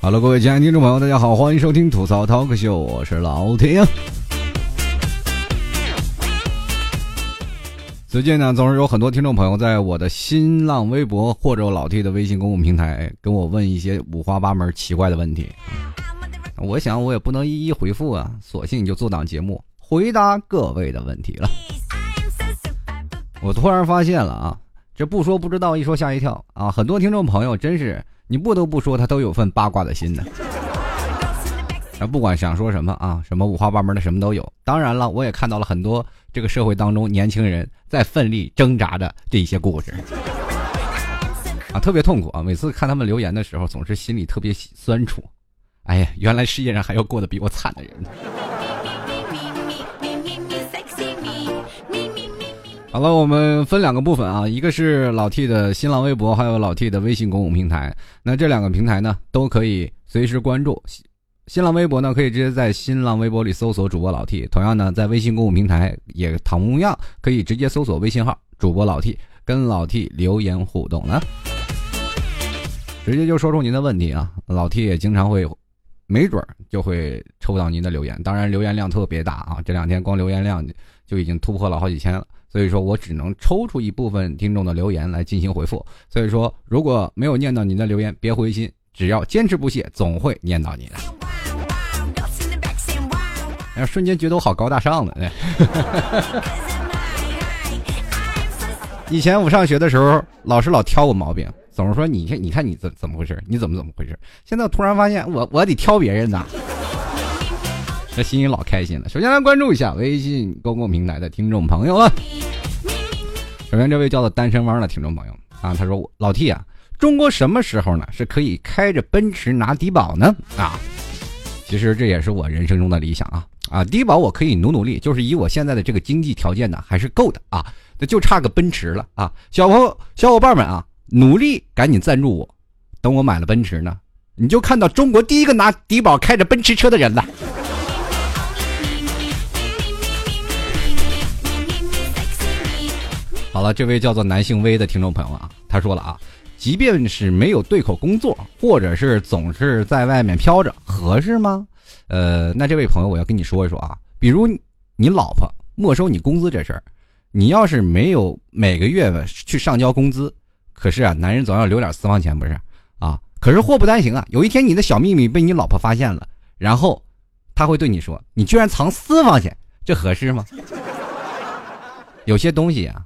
Hello，各位亲爱的听众朋友，大家好，欢迎收听吐槽 Talk 秀，我是老天。最近呢，总是有很多听众朋友在我的新浪微博或者老 T 的微信公共平台跟我问一些五花八门、奇怪的问题。我想我也不能一一回复啊，索性就做档节目回答各位的问题了。我突然发现了啊，这不说不知道，一说吓一跳啊！很多听众朋友真是。你不得不说，他都有份八卦的心呢。那不管想说什么啊，什么五花八门的，什么都有。当然了，我也看到了很多这个社会当中年轻人在奋力挣扎的这一些故事啊，特别痛苦啊！每次看他们留言的时候，总是心里特别酸楚。哎呀，原来世界上还有过得比我惨的人。好了，我们分两个部分啊，一个是老 T 的新浪微博，还有老 T 的微信公共平台。那这两个平台呢，都可以随时关注。新浪微博呢，可以直接在新浪微博里搜索主播老 T。同样呢，在微信公共平台也同样可以直接搜索微信号主播老 T，跟老 T 留言互动呢。直接就说出您的问题啊，老 T 也经常会，没准儿就会抽到您的留言。当然，留言量特别大啊，这两天光留言量就已经突破了好几千了。所以说我只能抽出一部分听众的留言来进行回复。所以说，如果没有念到您的留言，别灰心，只要坚持不懈，总会念到你的。然后，瞬间觉得我好高大上了。以前我上学的时候，老师老挑我毛病，总是说你看，你看你怎怎么回事？你怎么怎么回事？现在突然发现，我我得挑别人呐。这心里老开心了。首先来关注一下微信公共平台的听众朋友啊。首先这位叫做单身汪的听众朋友啊，他说：“老 T 啊，中国什么时候呢是可以开着奔驰拿低保呢？啊，其实这也是我人生中的理想啊啊，低保我可以努努力，就是以我现在的这个经济条件呢还是够的啊，那就差个奔驰了啊。小朋友小伙伴们啊，努力赶紧赞助我，等我买了奔驰呢，你就看到中国第一个拿低保开着奔驰车的人了。”好了，这位叫做男性威的听众朋友啊，他说了啊，即便是没有对口工作，或者是总是在外面飘着，合适吗？呃，那这位朋友，我要跟你说一说啊，比如你老婆没收你工资这事儿，你要是没有每个月去上交工资，可是啊，男人总要留点私房钱不是啊？可是祸不单行啊，有一天你的小秘密被你老婆发现了，然后他会对你说，你居然藏私房钱，这合适吗？有些东西啊。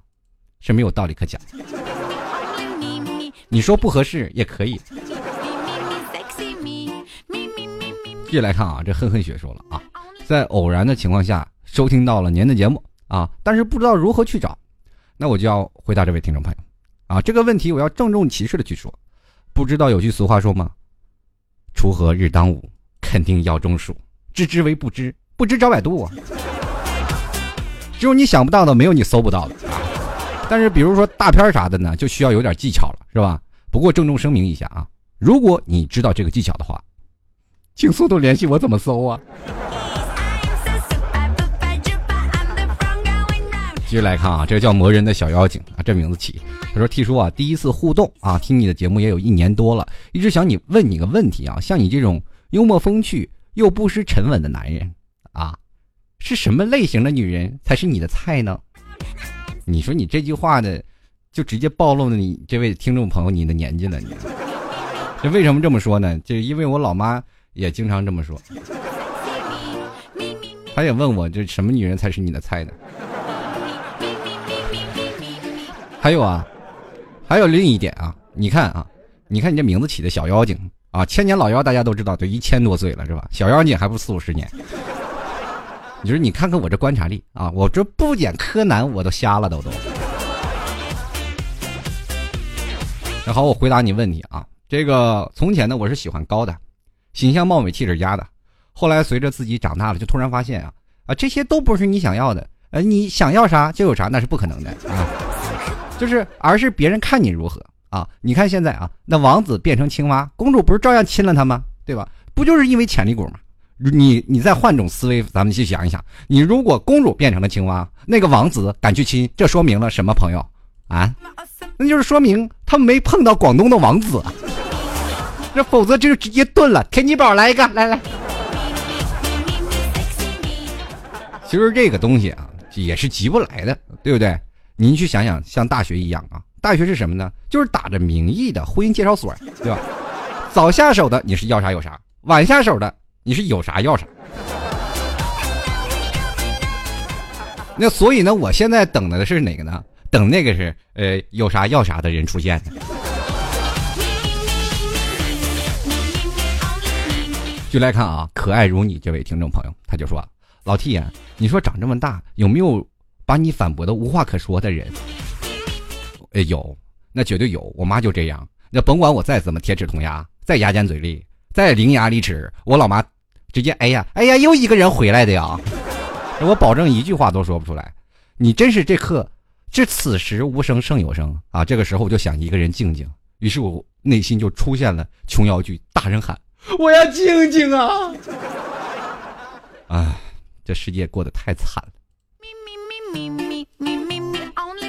是没有道理可讲，你说不合适也可以。继续来看啊，这恨恨雪说了啊，在偶然的情况下收听到了您的节目啊，但是不知道如何去找，那我就要回答这位听众朋友啊，这个问题我要郑重其事的去说，不知道有句俗话说吗？锄禾日当午，肯定要中暑，知之为不知，不知找百度啊，只有你想不到的，没有你搜不到的啊。但是，比如说大片啥的呢，就需要有点技巧了，是吧？不过郑重声明一下啊，如果你知道这个技巧的话，请速度联系我，怎么搜啊？继续来看啊，这个叫魔人的小妖精啊，这名字起。他说：“T 叔啊，第一次互动啊，听你的节目也有一年多了，一直想你问你个问题啊，像你这种幽默风趣又不失沉稳的男人啊，是什么类型的女人才是你的菜呢？”你说你这句话呢，就直接暴露了你这位听众朋友你的年纪了。你这为什么这么说呢？就因为我老妈也经常这么说。他也问我，这什么女人才是你的菜呢？还有啊，还有另一点啊，你看啊，你看你这名字起的小妖精啊，千年老妖大家都知道，都一千多岁了是吧？小妖精还不四五十年。你说你看看我这观察力啊，我这不演柯南我都瞎了都都。那好，我回答你问题啊。这个从前呢，我是喜欢高的，形象貌美气质佳的。后来随着自己长大了，就突然发现啊啊，这些都不是你想要的。呃，你想要啥就有啥，那是不可能的啊。就是而是别人看你如何啊！你看现在啊，那王子变成青蛙，公主不是照样亲了他吗？对吧？不就是因为潜力股吗？你你再换种思维，咱们去想一想，你如果公主变成了青蛙，那个王子敢去亲，这说明了什么？朋友啊，那就是说明他没碰到广东的王子，那否则就直接炖了。天津宝来一个，来来。其实这个东西啊，也是急不来的，对不对？您去想想，像大学一样啊，大学是什么呢？就是打着名义的婚姻介绍所，对吧？早下手的你是要啥有啥，晚下手的你是有啥要啥。那所以呢，我现在等的是哪个呢？等那个是呃有啥要啥的人出现。就来看啊，可爱如你这位听众朋友，他就说。老 T 呀，你说长这么大有没有把你反驳的无话可说的人？哎，有，那绝对有。我妈就这样，那甭管我再怎么铁齿铜牙，再牙尖嘴利，再伶牙俐齿，我老妈直接哎呀哎呀，又一个人回来的呀！我保证一句话都说不出来。你真是这刻，这此时无声胜有声啊！这个时候我就想一个人静静，于是我内心就出现了琼瑶剧，大声喊：“我要静静啊！”哎。这世界过得太惨了。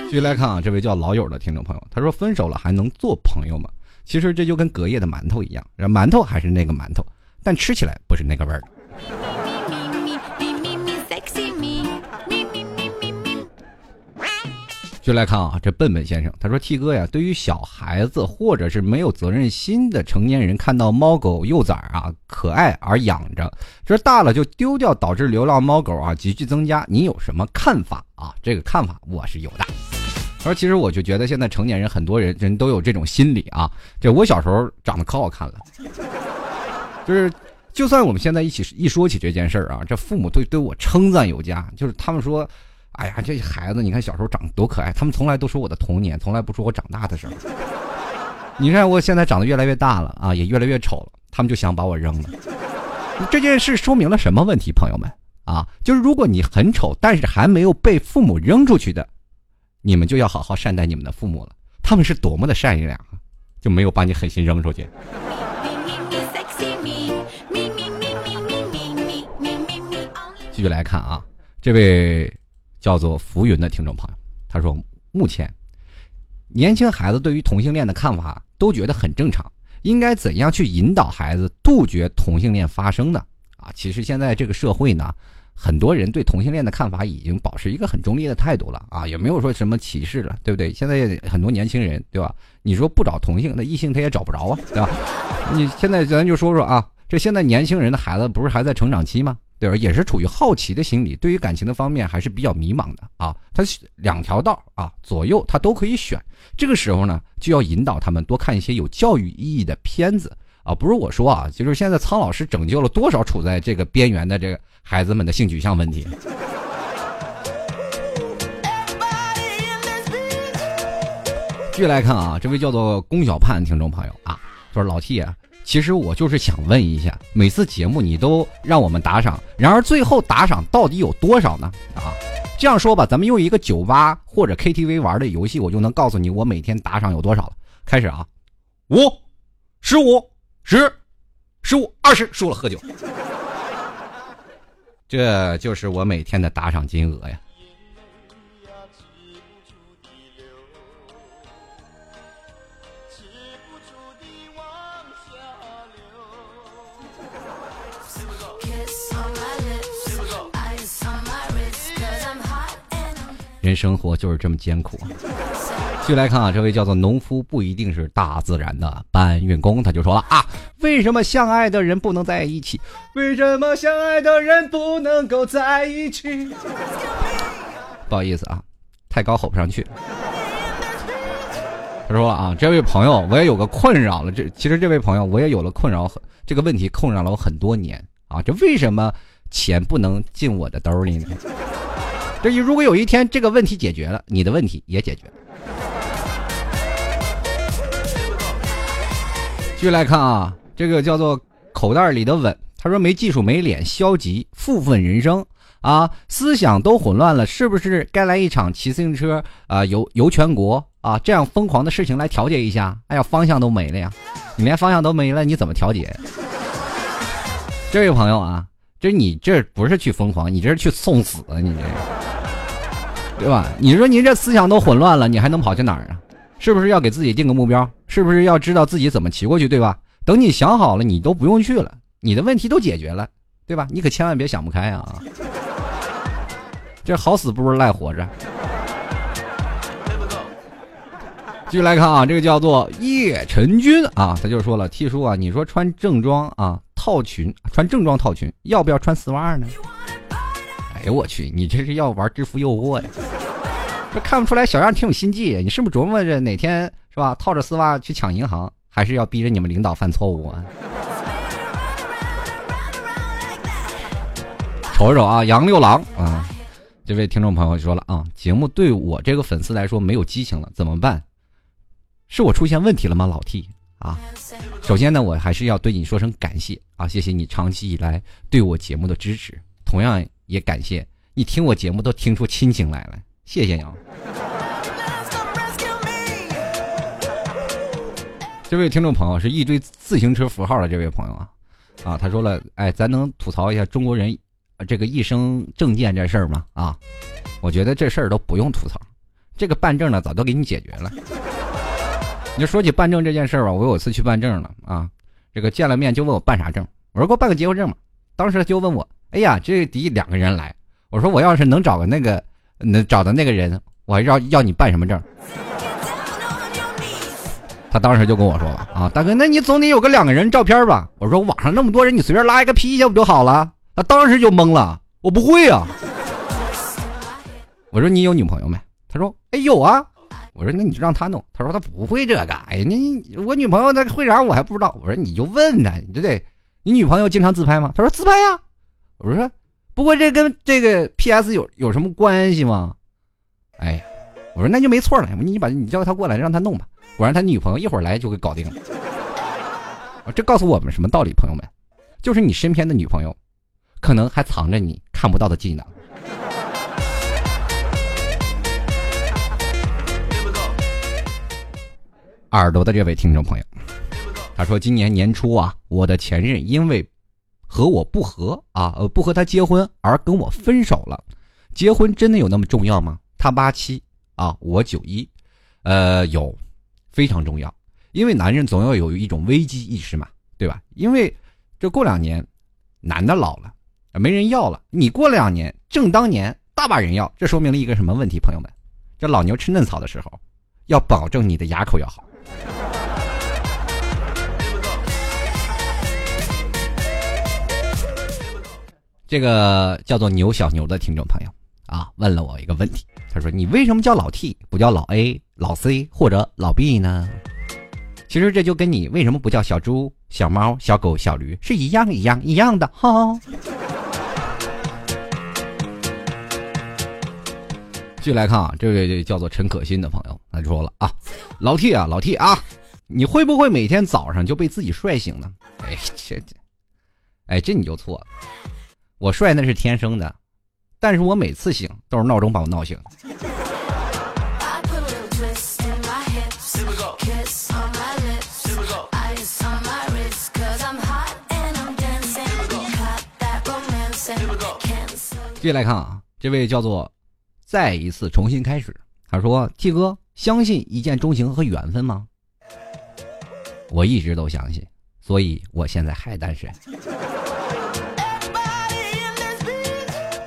继续来看啊，这位叫老友的听众朋友，他说：“分手了还能做朋友吗？”其实这就跟隔夜的馒头一样，馒头还是那个馒头，但吃起来不是那个味儿。就来看啊，这笨笨先生他说：“T 哥呀，对于小孩子或者是没有责任心的成年人，看到猫狗幼崽啊可爱而养着，这大了就丢掉，导致流浪猫狗啊急剧增加，你有什么看法啊？这个看法我是有的。而其实我就觉得现在成年人很多人人都有这种心理啊，这我小时候长得可好看了，就是就算我们现在一起一说起这件事儿啊，这父母对对我称赞有加，就是他们说。”哎呀，这孩子，你看小时候长多可爱。他们从来都说我的童年，从来不说我长大的事儿。你看我现在长得越来越大了啊，也越来越丑了，他们就想把我扔了。这件事说明了什么问题，朋友们啊？就是如果你很丑，但是还没有被父母扔出去的，你们就要好好善待你们的父母了。他们是多么的善良啊，就没有把你狠心扔出去。继续来看啊，这位。叫做浮云的听众朋友，他说：“目前，年轻孩子对于同性恋的看法都觉得很正常，应该怎样去引导孩子杜绝同性恋发生呢？啊，其实现在这个社会呢，很多人对同性恋的看法已经保持一个很中立的态度了啊，也没有说什么歧视了，对不对？现在很多年轻人，对吧？你说不找同性，那异性他也找不着啊，对吧？你现在咱就说说啊，这现在年轻人的孩子不是还在成长期吗？”对吧？也是处于好奇的心理，对于感情的方面还是比较迷茫的啊。他两条道啊，左右他都可以选。这个时候呢，就要引导他们多看一些有教育意义的片子啊。不是我说啊，就是现在苍老师拯救了多少处在这个边缘的这个孩子们的性取向问题。继续来看啊，这位叫做龚小盼听众朋友啊，说老 T 啊。其实我就是想问一下，每次节目你都让我们打赏，然而最后打赏到底有多少呢？啊，这样说吧，咱们用一个酒吧或者 KTV 玩的游戏，我就能告诉你我每天打赏有多少了。开始啊，五、十五、十、十五、二十，输了喝酒。这就是我每天的打赏金额呀。人生活就是这么艰苦。继续来看啊，这位叫做农夫不一定是大自然的搬运工，他就说了啊，为什么相爱的人不能在一起？为什么相爱的人不能够在一起？不好意思啊，太高吼不上去。他说啊，这位朋友，我也有个困扰了。这其实这位朋友，我也有了困扰，这个问题困扰了我很多年啊。这为什么钱不能进我的兜里呢？这如果有一天这个问题解决了，你的问题也解决了。继续来看啊，这个叫做口袋里的吻，他说没技术没脸，消极负分人生啊，思想都混乱了，是不是该来一场骑自行车啊游游全国啊这样疯狂的事情来调节一下？哎呀，方向都没了呀！你连方向都没了，你怎么调节？这位朋友啊，这你这不是去疯狂，你这是去送死啊！你这，对吧？你说你这思想都混乱了，你还能跑去哪儿啊？是不是要给自己定个目标？是不是要知道自己怎么骑过去？对吧？等你想好了，你都不用去了，你的问题都解决了，对吧？你可千万别想不开啊！这好死不如赖活着。继续来看啊，这个叫做叶晨君啊，他就说了：“T 叔啊，你说穿正装啊套裙，穿正装套裙，要不要穿丝袜呢？”哎呦我去，你这是要玩制服诱惑呀？这看不出来小样挺有心计，你是不是琢磨着哪天是吧，套着丝袜去抢银行，还是要逼着你们领导犯错误啊？瞅瞅啊，杨六郎啊，这位听众朋友说了啊，节目对我这个粉丝来说没有激情了，怎么办？是我出现问题了吗，老 T 啊？首先呢，我还是要对你说声感谢啊，谢谢你长期以来对我节目的支持，同样也感谢你听我节目都听出亲情来了。谢谢杨。这位听众朋友是一堆自行车符号的这位朋友啊，啊，他说了，哎，咱能吐槽一下中国人这个一生证件这事儿吗？啊，我觉得这事儿都不用吐槽，这个办证呢早都给你解决了。你说起办证这件事儿吧，我有一次去办证了啊，这个见了面就问我办啥证，我说给我办个结婚证嘛。当时他就问我，哎呀，这得两个人来，我说我要是能找个那个。能找的那个人，我还要要你办什么证？他当时就跟我说了啊，大哥，那你总得有个两个人照片吧？我说网上那么多人，你随便拉一个 P 一下不就好了？他当时就懵了，我不会啊。我说你有女朋友没？他说哎有啊。我说那你就让他弄。他说他不会这个。哎呀，你我女朋友那会啥我还不知道。我说你就问他，对不对？你女朋友经常自拍吗？他说自拍呀。我说。不过这跟这个 P.S 有有什么关系吗？哎呀，我说那就没错了，你把你叫他过来让他弄吧。我让他女朋友一会儿来就给搞定了。这告诉我们什么道理，朋友们？就是你身边的女朋友，可能还藏着你看不到的技能。耳朵的这位听众朋友，他说今年年初啊，我的前任因为。和我不和啊，呃，不和他结婚而跟我分手了，结婚真的有那么重要吗？他八七啊，我九一，呃，有，非常重要，因为男人总要有一种危机意识嘛，对吧？因为这过两年，男的老了，没人要了，你过两年正当年，大把人要，这说明了一个什么问题？朋友们，这老牛吃嫩草的时候，要保证你的牙口要好。这个叫做牛小牛的听众朋友啊，问了我一个问题，他说：“你为什么叫老 T 不叫老 A、老 C 或者老 B 呢？”其实这就跟你为什么不叫小猪、小猫、小狗、小驴是一样一样一样的哈。继续来看啊，这位叫做陈可心的朋友，他就说了啊：“老 T 啊，老 T 啊，你会不会每天早上就被自己帅醒呢？”哎，这这，哎，这你就错了。我帅那是天生的，但是我每次醒都是闹钟把我闹醒。继续来看啊，这位叫做再一次重新开始，他说：“T 哥，相信一见钟情和缘分吗？”我一直都相信，所以我现在还单身。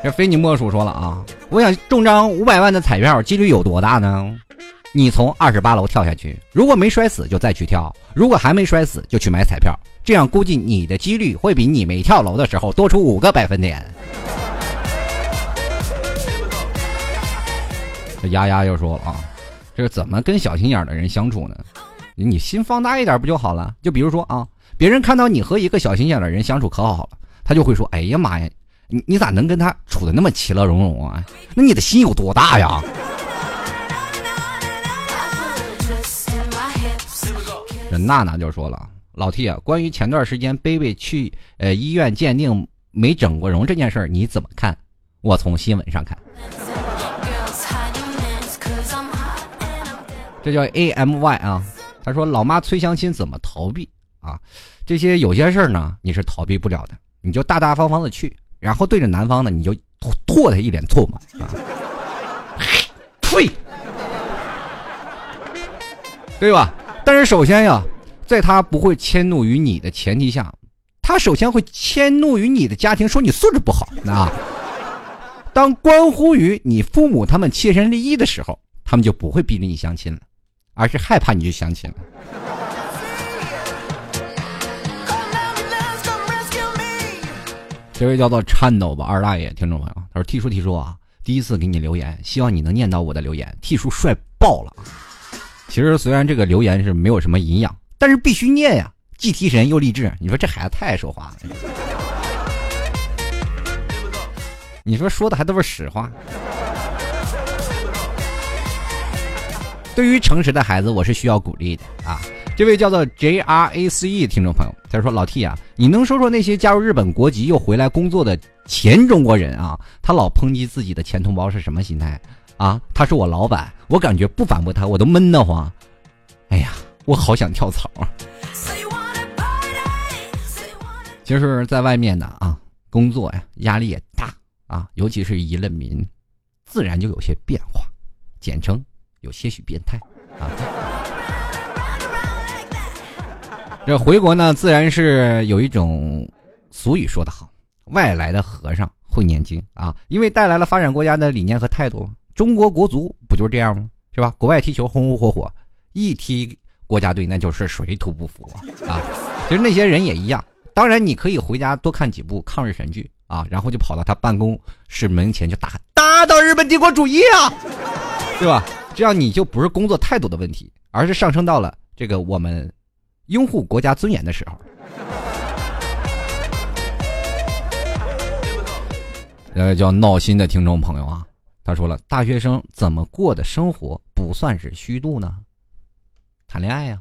这非你莫属说了啊！我想中张五百万的彩票，几率有多大呢？你从二十八楼跳下去，如果没摔死就再去跳；如果还没摔死就去买彩票，这样估计你的几率会比你没跳楼的时候多出五个百分点。这丫丫又说了啊，这怎么跟小心眼的人相处呢？你心放大一点不就好了？就比如说啊，别人看到你和一个小心眼的人相处可好了，他就会说：“哎呀妈呀！”你你咋能跟他处的那么其乐融融啊？那你的心有多大呀？这娜娜就说了：“老 T 啊，关于前段时间贝贝去呃医院鉴定没整过容这件事儿，你怎么看？”我从新闻上看，这叫 A M Y 啊。他说：“老妈催相亲怎么逃避啊？这些有些事儿呢，你是逃避不了的，你就大大方方的去，然后对着男方呢，你就唾他一脸唾沫啊，呸，对吧？但是首先呀，在他不会迁怒于你的前提下，他首先会迁怒于你的家庭，说你素质不好啊。当关乎于你父母他们切身利益的时候，他们就不会逼着你相亲了。”而是害怕你去相亲了。这位叫做颤抖吧二大爷，听众朋友，他说：“T 叔 T 叔啊，第一次给你留言，希望你能念到我的留言。T 叔帅爆了！其实虽然这个留言是没有什么营养，但是必须念呀，既提神又励志。你说这孩子太爱说话了，你说说的还都是实话。”对于诚实的孩子，我是需要鼓励的啊！这位叫做 J R A C E 听众朋友，他说：“老 T 啊，你能说说那些加入日本国籍又回来工作的前中国人啊？他老抨击自己的前同胞是什么心态啊？他是我老板，我感觉不反驳他我都闷得慌。哎呀，我好想跳槽！其实，在外面呢啊，工作呀压力也大啊，尤其是一了民，自然就有些变化，简称。”有些许变态啊！这回国呢，自然是有一种俗语说得好：“外来的和尚会念经啊！”因为带来了发展国家的理念和态度。中国国足不就是这样吗？是吧？国外踢球红红火火，一踢国家队那就是水土不服啊！啊其实那些人也一样。当然，你可以回家多看几部抗日神剧啊，然后就跑到他办公室门前就打打倒日本帝国主义啊，对吧？这样你就不是工作态度的问题，而是上升到了这个我们拥护国家尊严的时候。呃，叫闹心的听众朋友啊，他说了，大学生怎么过的生活不算是虚度呢？谈恋爱呀，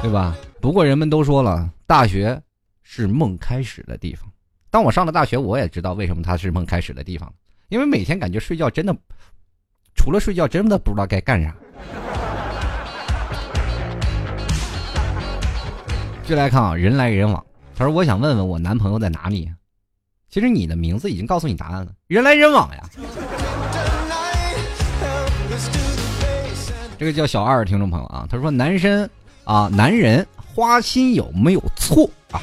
对吧？不过人们都说了，大学是梦开始的地方。当我上了大学，我也知道为什么它是梦开始的地方，因为每天感觉睡觉真的。除了睡觉，真的不知道该干啥。就来看啊，人来人往。他说：“我想问问我男朋友在哪里。”其实你的名字已经告诉你答案了，人来人往呀。这个叫小二听众朋友啊，他说：“男生啊，男人花心有没有错啊？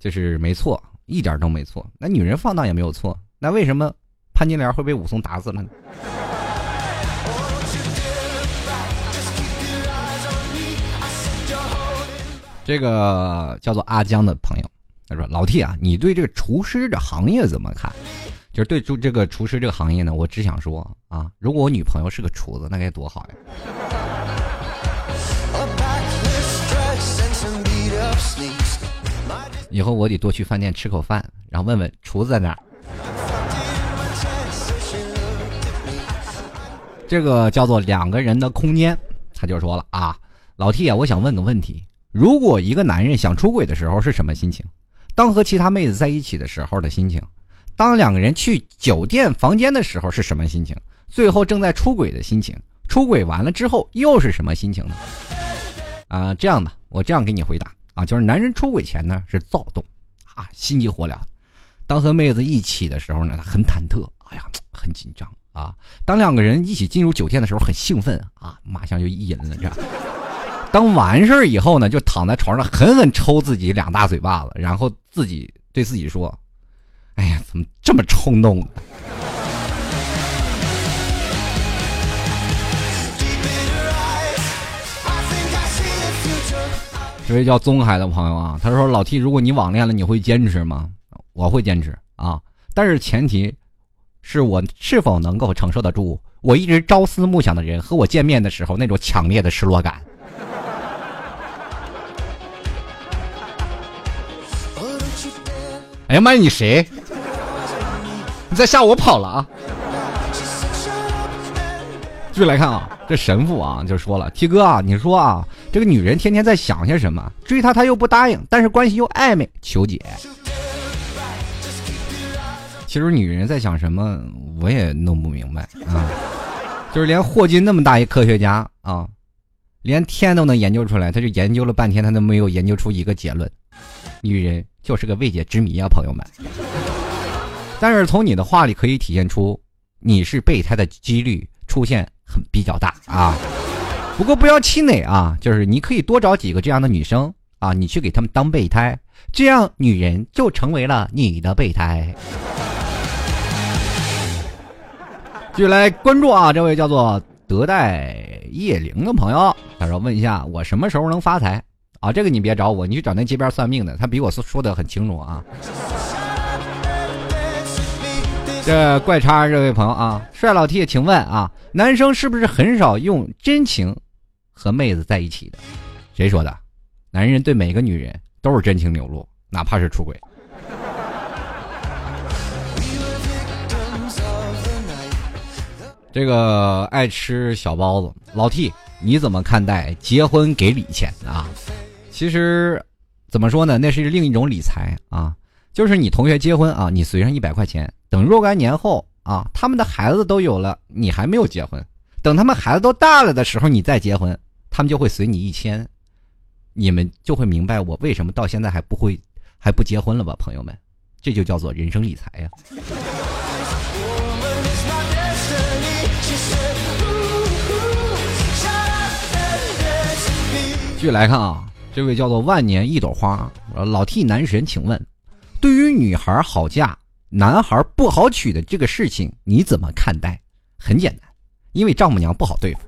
就是没错，一点都没错。那女人放荡也没有错。那为什么潘金莲会被武松打死了呢？”这个叫做阿江的朋友，他说：“老 T 啊，你对这个厨师这行业怎么看？就是对这这个厨师这个行业呢，我只想说啊，如果我女朋友是个厨子，那该多好呀！以后我得多去饭店吃口饭，然后问问厨子在哪儿。”这个叫做两个人的空间，他就说了啊，老 T 啊，我想问个问题。如果一个男人想出轨的时候是什么心情？当和其他妹子在一起的时候的心情？当两个人去酒店房间的时候是什么心情？最后正在出轨的心情？出轨完了之后又是什么心情呢？啊，这样的，我这样给你回答啊，就是男人出轨前呢是躁动，啊，心急火燎；当和妹子一起的时候呢，很忐忑，哎呀，很紧张啊；当两个人一起进入酒店的时候很兴奋啊，马上就意淫了，这样。当完事儿以后呢，就躺在床上狠狠抽自己两大嘴巴子，然后自己对自己说：“哎呀，怎么这么冲动？”这位叫宗海的朋友啊，他说：“老 T，如果你网恋了，你会坚持吗？”我会坚持啊，但是前提是我是否能够承受得住我一直朝思暮想的人和我见面的时候那种强烈的失落感。哎呀妈呀！你谁？你在吓我跑了啊！继续来看啊，这神父啊就说了：“T 哥啊，你说啊，这个女人天天在想些什么？追她她又不答应，但是关系又暧昧，求解。”其实女人在想什么，我也弄不明白啊。就是连霍金那么大一科学家啊，连天都能研究出来，他就研究了半天，他都没有研究出一个结论。女人就是个未解之谜啊，朋友们。但是从你的话里可以体现出，你是备胎的几率出现很比较大啊。不过不要气馁啊，就是你可以多找几个这样的女生啊，你去给他们当备胎，这样女人就成为了你的备胎。继续来关注啊，这位叫做德代叶灵的朋友，他说问一下我什么时候能发财啊？这个你别找我，你去找那街边算命的，他比我说说的很清楚啊。这怪叉这位朋友啊，帅老 T，请问啊，男生是不是很少用真情？和妹子在一起的，谁说的？男人对每个女人都是真情流露，哪怕是出轨。这个爱吃小包子，老 T，你怎么看待结婚给礼钱啊？其实，怎么说呢？那是另一种理财啊，就是你同学结婚啊，你随上一百块钱，等若干年后啊，他们的孩子都有了，你还没有结婚，等他们孩子都大了的时候，你再结婚。他们就会随你一千，你们就会明白我为什么到现在还不会还不结婚了吧，朋友们，这就叫做人生理财呀。继续来看啊，这位叫做万年一朵花老 T 男神，请问，对于女孩好嫁，男孩不好娶的这个事情，你怎么看待？很简单，因为丈母娘不好对付。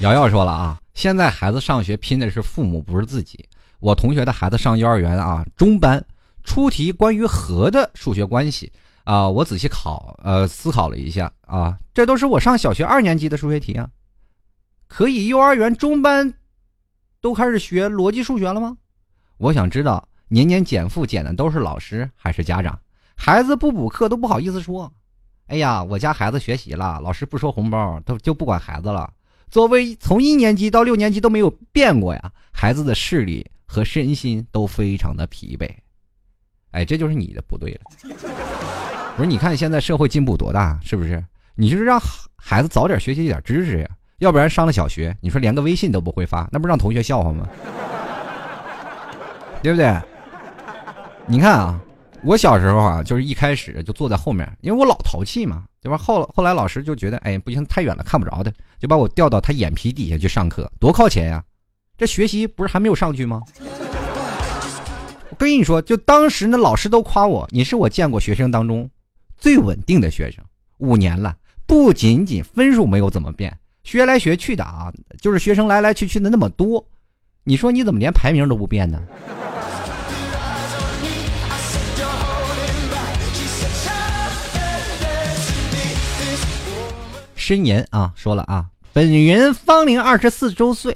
瑶瑶说了啊，现在孩子上学拼的是父母，不是自己。我同学的孩子上幼儿园啊，中班出题关于和的数学关系啊，我仔细考呃思考了一下啊，这都是我上小学二年级的数学题啊，可以幼儿园中班都开始学逻辑数学了吗？我想知道年年减负减的都是老师还是家长？孩子不补课都不好意思说，哎呀，我家孩子学习了，老师不收红包，都就不管孩子了。作为从一年级到六年级都没有变过呀，孩子的视力和身心都非常的疲惫，哎，这就是你的不对了。不是，你看现在社会进步多大，是不是？你就是让孩子早点学习一点知识呀，要不然上了小学，你说连个微信都不会发，那不让同学笑话吗？对不对？你看啊。我小时候啊，就是一开始就坐在后面，因为我老淘气嘛，对吧？后后来老师就觉得，哎，不行，太远了，看不着的，就把我调到他眼皮底下去上课，多靠前呀！这学习不是还没有上去吗？我跟你说，就当时那老师都夸我，你是我见过学生当中最稳定的学生，五年了，不仅仅分数没有怎么变，学来学去的啊，就是学生来来去去的那么多，你说你怎么连排名都不变呢？申言啊，说了啊，本人芳龄二十四周岁，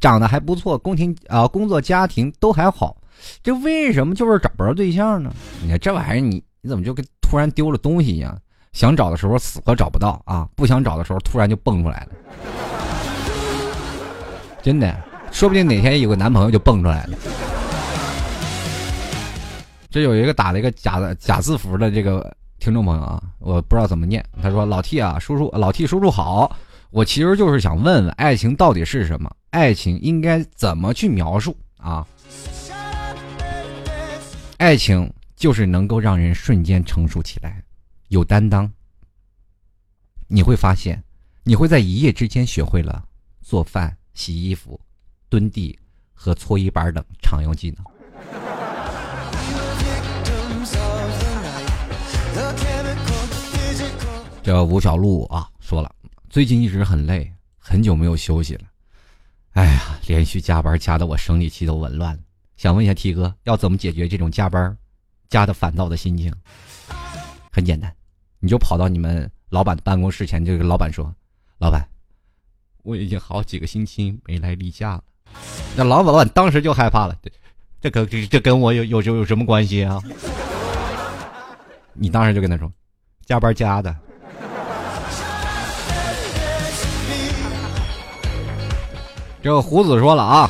长得还不错，宫廷啊，工作家庭都还好，这为什么就是找不着对象呢？你看这玩意儿，你你怎么就跟突然丢了东西一样？想找的时候死活找不到啊，不想找的时候突然就蹦出来了，真的，说不定哪天有个男朋友就蹦出来了。这有一个打了一个假的假字符的这个。听众朋友啊，我不知道怎么念。他说：“老 T 啊，叔叔，老 T 叔叔好。我其实就是想问问，爱情到底是什么？爱情应该怎么去描述啊？爱情就是能够让人瞬间成熟起来，有担当。你会发现，你会在一夜之间学会了做饭、洗衣服、蹲地和搓衣板等常用技能。”这吴小璐啊说了，最近一直很累，很久没有休息了。哎呀，连续加班加的我生理期都紊乱了。想问一下 T 哥，要怎么解决这种加班加的烦躁的心情？很简单，你就跑到你们老板的办公室前，就跟老板说：“老板，我已经好几个星期没来例假了。”那老板老板当时就害怕了，这可这这跟我有有有什么关系啊？你当时就跟他说：“加班加的。”这个胡子说了啊，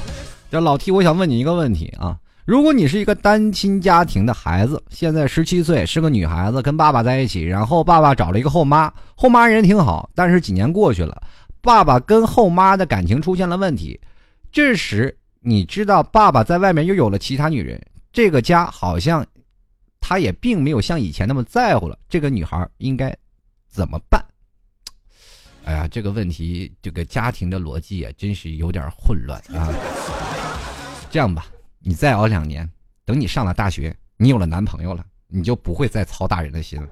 这老 T，我想问你一个问题啊，如果你是一个单亲家庭的孩子，现在十七岁，是个女孩子，跟爸爸在一起，然后爸爸找了一个后妈，后妈人挺好，但是几年过去了，爸爸跟后妈的感情出现了问题，这时你知道爸爸在外面又有了其他女人，这个家好像他也并没有像以前那么在乎了，这个女孩应该怎么办？哎呀，这个问题，这个家庭的逻辑啊，真是有点混乱啊。这样吧。你再熬两年，等你上了大学，你有了男朋友了，你就不会再操大人的心了。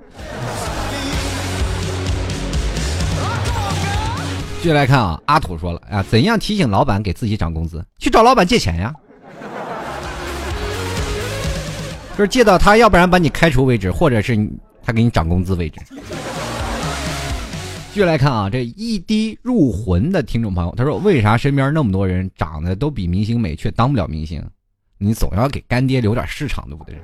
继续来看啊，阿土说了啊，怎样提醒老板给自己涨工资？去找老板借钱呀，就是借到他要不然把你开除为止，或者是他给你涨工资为止。继续来看啊，这一滴入魂的听众朋友，他说：“为啥身边那么多人长得都比明星美，却当不了明星？”你总要给干爹留点市场，对不对？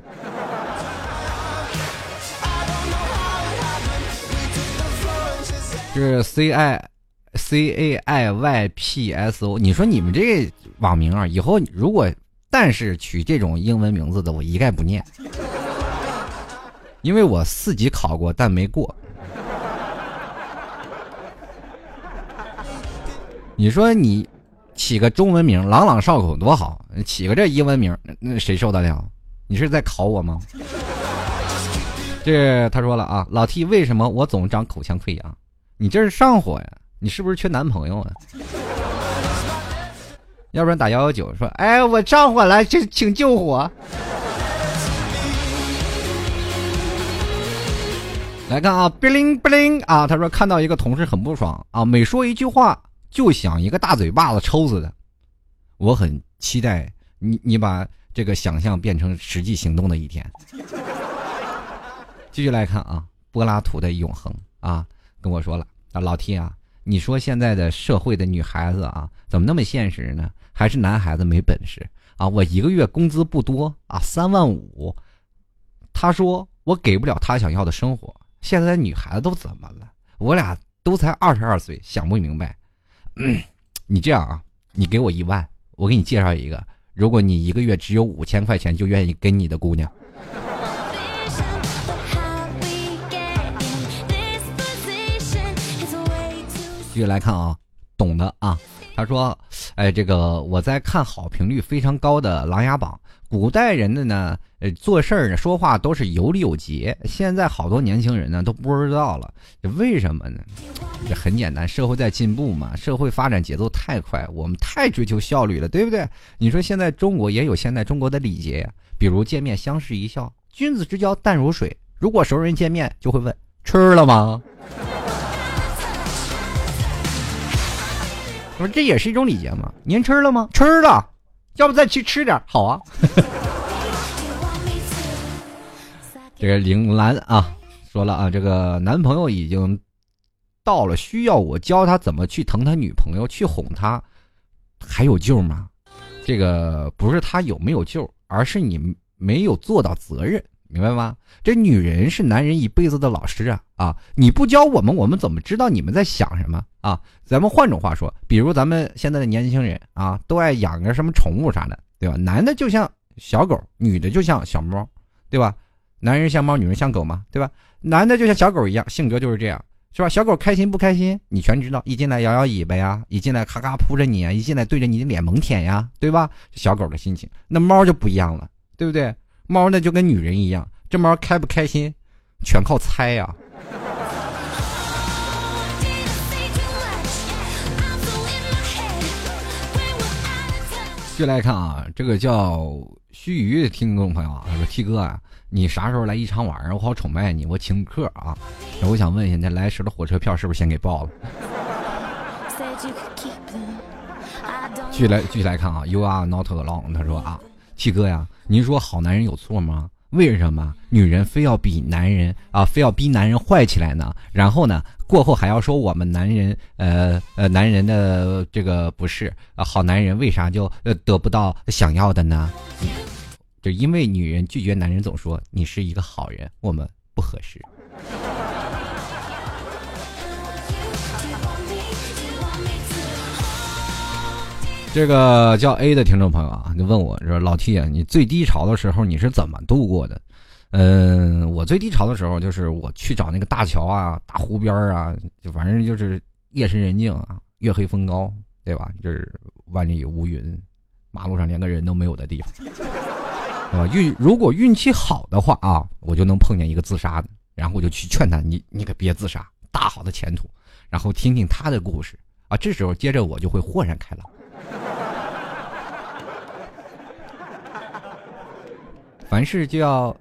是 C I C A I Y P S O。你说你们这网名啊，以后如果但是取这种英文名字的，我一概不念，因为我四级考过，但没过。你说你。起个中文名朗朗上口多好，起个这英文名那谁受得了？你是在考我吗？这他说了啊，老 T 为什么我总长口腔溃疡？你这是上火呀？你是不是缺男朋友啊？要不然打幺幺九说，哎，我上火了，请请救火。来看啊，不灵不灵啊，他说看到一个同事很不爽啊，每说一句话。就想一个大嘴巴子抽死他，我很期待你你把这个想象变成实际行动的一天。继续来看啊，柏拉图的永恒啊，跟我说了啊，老 T 啊，你说现在的社会的女孩子啊，怎么那么现实呢？还是男孩子没本事啊？我一个月工资不多啊，三万五。他说我给不了他想要的生活。现在的女孩子都怎么了？我俩都才二十二岁，想不明白。嗯，你这样啊，你给我一万，我给你介绍一个。如果你一个月只有五千块钱，就愿意跟你的姑娘。继续来看啊，懂的啊，他说，哎，这个我在看好评率非常高的《琅琊榜》。古代人的呢，呃，做事儿呢，说话都是有理有节。现在好多年轻人呢都不知道了，为什么呢？这很简单，社会在进步嘛，社会发展节奏太快，我们太追求效率了，对不对？你说现在中国也有现在中国的礼节呀，比如见面相视一笑，君子之交淡如水。如果熟人见面就会问吃了吗？我说这也是一种礼节吗。您吃了吗？吃了。要不再去吃点好啊！这个铃兰啊，说了啊，这个男朋友已经到了，需要我教他怎么去疼他女朋友，去哄他，还有救吗？这个不是他有没有救，而是你没有做到责任。明白吗？这女人是男人一辈子的老师啊！啊，你不教我们，我们怎么知道你们在想什么啊？咱们换种话说，比如咱们现在的年轻人啊，都爱养个什么宠物啥的，对吧？男的就像小狗，女的就像小猫，对吧？男人像猫，女人像狗嘛，对吧？男的就像小狗一样，性格就是这样，是吧？小狗开心不开心，你全知道。一进来摇摇尾巴呀，一进来咔咔扑着你啊，一进来对着你的脸猛舔呀，对吧？小狗的心情，那猫就不一样了，对不对？猫呢就跟女人一样，这猫开不开心，全靠猜呀。就来看啊，这个叫须臾的听众朋友啊，他说：“T 哥啊，你啥时候来宜昌玩啊我好崇拜你，我请客啊。我想问一下，那来时的火车票是不是先给报了？”继续来继续来看啊，You are not alone。他说啊。七哥呀，您说好男人有错吗？为什么女人非要比男人啊，非要逼男人坏起来呢？然后呢，过后还要说我们男人，呃呃，男人的这个不是啊，好男人为啥就呃得不到想要的呢？就因为女人拒绝男人，总说你是一个好人，我们不合适。这个叫 A 的听众朋友啊，就问我说：“老 T 啊，你最低潮的时候你是怎么度过的？”嗯，我最低潮的时候就是我去找那个大桥啊、大湖边啊，就反正就是夜深人静啊，月黑风高，对吧？就是万里无云，马路上连个人都没有的地方，对 吧？运如果运气好的话啊，我就能碰见一个自杀的，然后我就去劝他：“你你可别自杀，大好的前途。”然后听听他的故事啊，这时候接着我就会豁然开朗。凡事就要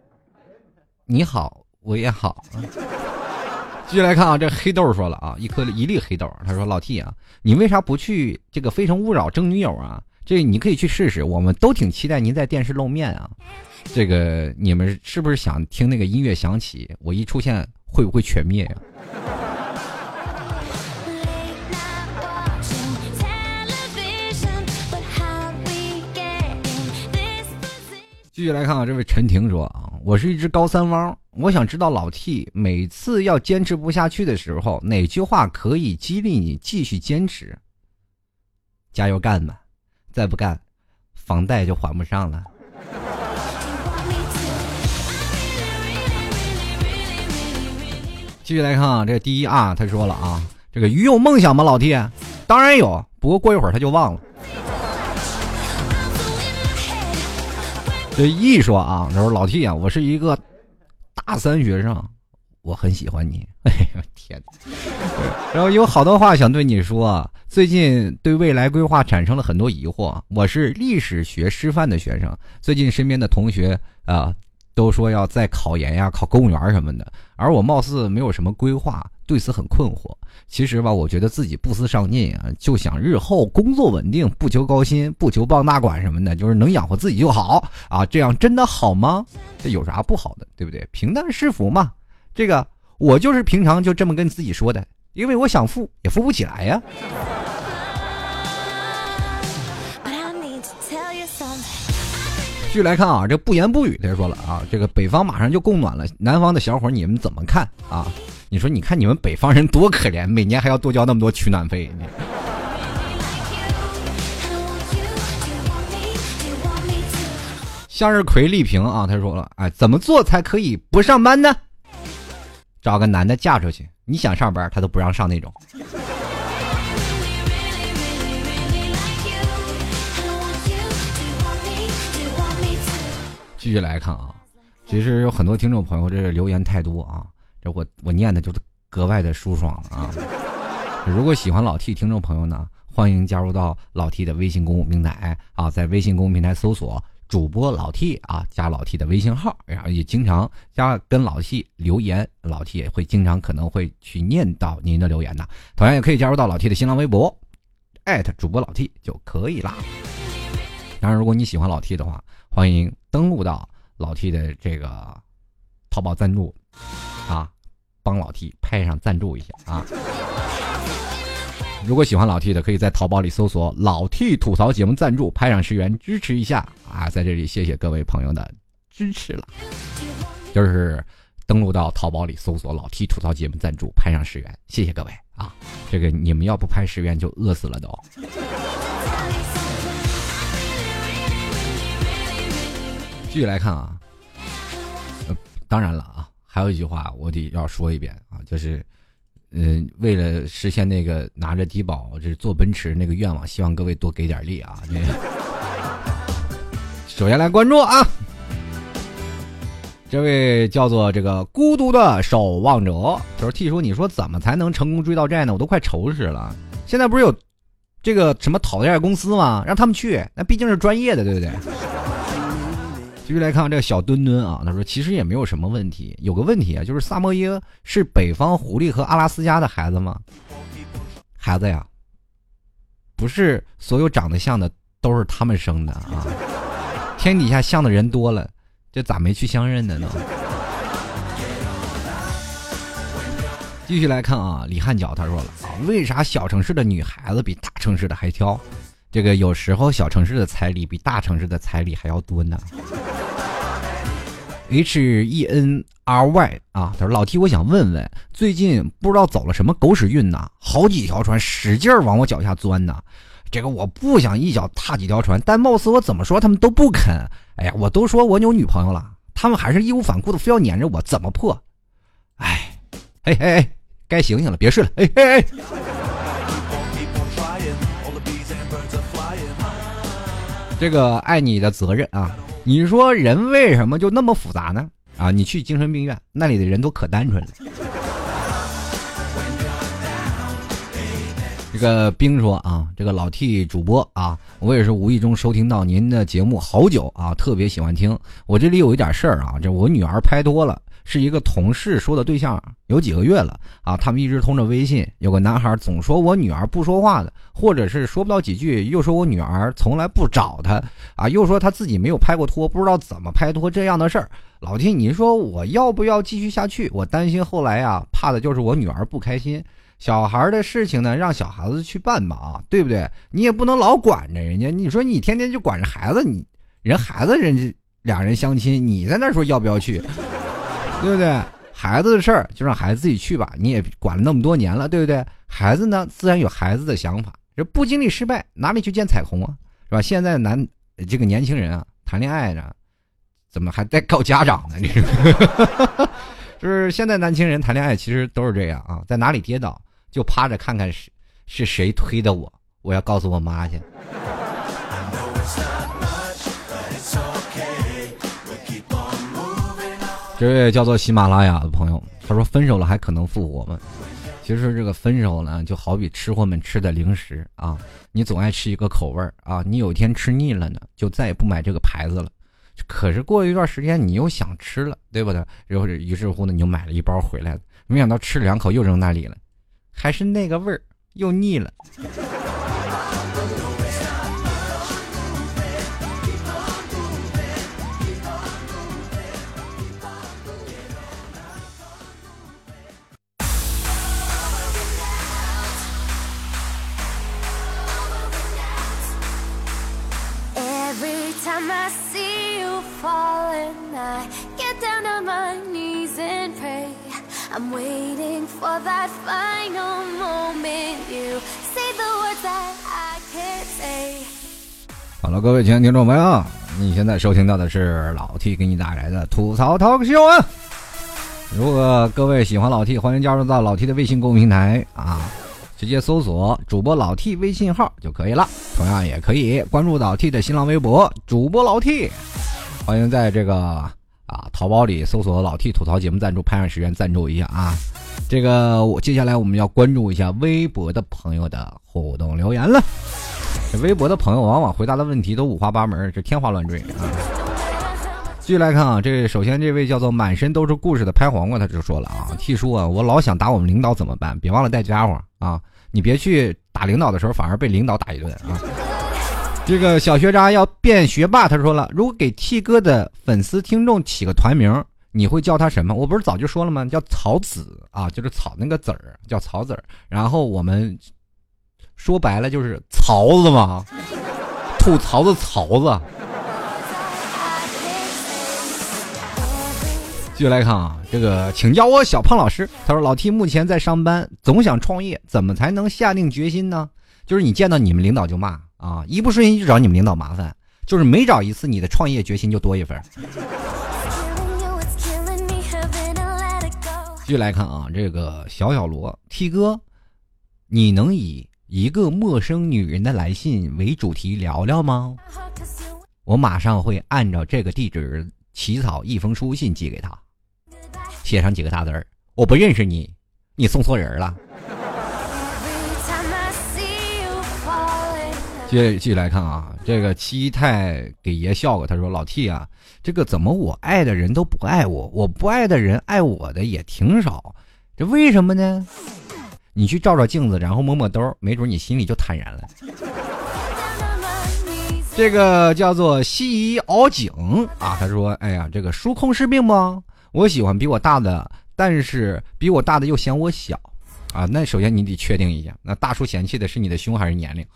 你好，我也好。继续来看啊，这黑豆说了啊，一颗一粒黑豆，他说老 T 啊，你为啥不去这个《非诚勿扰》争女友啊？这你可以去试试，我们都挺期待您在电视露面啊。这个你们是不是想听那个音乐响起，我一出现会不会全灭呀？继续来看啊，这位陈婷说啊，我是一只高三汪，我想知道老 T 每次要坚持不下去的时候，哪句话可以激励你继续坚持？加油干吧，再不干，房贷就还不上了。继续来看啊，这第一啊，他说了啊，这个鱼有梦想吗？老 T，当然有，不过过一会儿他就忘了。这一说啊，他说老 T 啊，我是一个大三学生，我很喜欢你。哎呦天然后有好多话想对你说。最近对未来规划产生了很多疑惑。我是历史学师范的学生，最近身边的同学啊都说要再考研呀、考公务员什么的，而我貌似没有什么规划，对此很困惑。其实吧，我觉得自己不思上进啊，就想日后工作稳定，不求高薪，不求傍大款什么的，就是能养活自己就好啊。这样真的好吗？这有啥不好的，对不对？平淡是福嘛。这个我就是平常就这么跟自己说的，因为我想富也富不起来呀。续来看啊，这不言不语他就说了啊，这个北方马上就供暖了，南方的小伙你们怎么看啊？你说，你看你们北方人多可怜，每年还要多交那么多取暖费。向日葵丽萍啊，他说了，哎，怎么做才可以不上班呢？找个男的嫁出去，你想上班，他都不让上那种。继续来看啊，其实有很多听众朋友，这留言太多啊。这我我念的就格外的舒爽啊！如果喜欢老 T 听众朋友呢，欢迎加入到老 T 的微信公众平台啊，在微信公众平台搜索主播老 T 啊，加老 T 的微信号，然后也经常加跟老 T 留言，老 T 也会经常可能会去念到您的留言的。同样也可以加入到老 T 的新浪微博，艾特主播老 T 就可以啦。当然，如果你喜欢老 T 的话，欢迎登录到老 T 的这个淘宝赞助。啊，帮老 T 拍上赞助一下啊！如果喜欢老 T 的，可以在淘宝里搜索“老 T 吐槽节目赞助”，拍上十元支持一下啊！在这里谢谢各位朋友的支持了，就是登录到淘宝里搜索“老 T 吐槽节目赞助”，拍上十元，谢谢各位啊！这个你们要不拍十元就饿死了都。续来看啊，呃，当然了啊。还有一句话，我得要说一遍啊，就是，嗯，为了实现那个拿着低保这坐奔驰那个愿望，希望各位多给点力啊。首先来关注啊，这位叫做这个孤独的守望者，他说：“T 叔，你说怎么才能成功追到债呢？我都快愁死了。现在不是有这个什么讨债公司吗？让他们去，那毕竟是专业的，对不对？”继续来看这个小墩墩啊，他说其实也没有什么问题，有个问题啊，就是萨摩耶是北方狐狸和阿拉斯加的孩子吗？孩子呀，不是所有长得像的都是他们生的啊，天底下像的人多了，这咋没去相认的呢？继续来看啊，李汉角他说了啊，为啥小城市的女孩子比大城市的还挑？这个有时候小城市的彩礼比大城市的彩礼还要多呢。H E N R Y 啊，他说老 T，我想问问，最近不知道走了什么狗屎运呐，好几条船使劲往我脚下钻呐，这个我不想一脚踏几条船，但貌似我怎么说他们都不肯。哎呀，我都说我有女朋友了，他们还是义无反顾的非要撵着我，怎么破？哎，嘿嘿，该醒醒了，别睡了，哎嘿嘿。这个爱你的责任啊，你说人为什么就那么复杂呢？啊，你去精神病院，那里的人都可单纯了。这个冰说啊，这个老 T 主播啊，我也是无意中收听到您的节目好久啊，特别喜欢听。我这里有一点事儿啊，这我女儿拍多了。是一个同事说的对象，有几个月了啊，他们一直通着微信。有个男孩总说我女儿不说话的，或者是说不到几句，又说我女儿从来不找他啊，又说他自己没有拍过拖，不知道怎么拍拖这样的事儿。老弟，你说我要不要继续下去？我担心后来呀，怕的就是我女儿不开心。小孩的事情呢，让小孩子去办吧啊，对不对？你也不能老管着人家。你说你天天就管着孩子，你人孩子人家俩人相亲，你在那说要不要去？对不对？孩子的事儿就让孩子自己去吧，你也管了那么多年了，对不对？孩子呢，自然有孩子的想法。这不经历失败，哪里去见彩虹啊？是吧？现在男这个年轻人啊，谈恋爱呢，怎么还在告家长呢？这是，就是现在年轻人谈恋爱其实都是这样啊，在哪里跌倒就趴着看看是是谁推的我，我要告诉我妈去。这位叫做喜马拉雅的朋友，他说分手了还可能复活吗？其实这个分手呢，就好比吃货们吃的零食啊，你总爱吃一个口味儿啊，你有一天吃腻了呢，就再也不买这个牌子了。可是过一段时间你又想吃了，对不对？然后于是乎呢，你就买了一包回来了，没想到吃了两口又扔那里了，还是那个味儿，又腻了。好了，各位亲爱的听众朋友，你现在收听到的是老 T 给你带来的吐槽 talk show！如果各位喜欢老 T，欢迎加入到老 T 的微信公众平台啊，直接搜索主播老 T 微信号就可以了。同样也可以关注老 T 的新浪微博主播老 T，欢迎在这个啊淘宝里搜索老 T 吐槽节目赞助，拍上十元赞助一下啊！这个我接下来我们要关注一下微博的朋友的互动留言了。这微博的朋友往往回答的问题都五花八门，是天花乱坠啊！继续来看啊，这首先这位叫做满身都是故事的拍黄瓜，他就说了啊，T 叔啊，我老想打我们领导怎么办？别忘了带家伙啊！你别去打领导的时候，反而被领导打一顿啊！这个小学渣要变学霸，他说了，如果给 T 哥的粉丝听众起个团名，你会叫他什么？我不是早就说了吗？叫草籽啊，就是草那个籽儿，叫草籽儿。然后我们。说白了就是槽子嘛，吐槽的槽子。继续来看啊，这个请叫我小胖老师。他说：“老 T 目前在上班，总想创业，怎么才能下定决心呢？就是你见到你们领导就骂啊，一不顺心就找你们领导麻烦，就是每找一次，你的创业决心就多一分。”继续来看啊，这个小小罗 T 哥，你能以？一个陌生女人的来信为主题聊聊吗？我马上会按照这个地址起草一封书信寄给她，写上几个大字儿：“我不认识你，你送错人了。”接继续来看啊，这个七太给爷笑了，他说：“老 T 啊，这个怎么我爱的人都不爱我，我不爱的人爱我的也挺少，这为什么呢？”你去照照镜子，然后摸摸兜，没准你心里就坦然了。这个叫做西夷敖景啊，他说：“哎呀，这个叔空是病不？我喜欢比我大的，但是比我大的又嫌我小啊。那首先你得确定一下，那大叔嫌弃的是你的胸还是年龄？”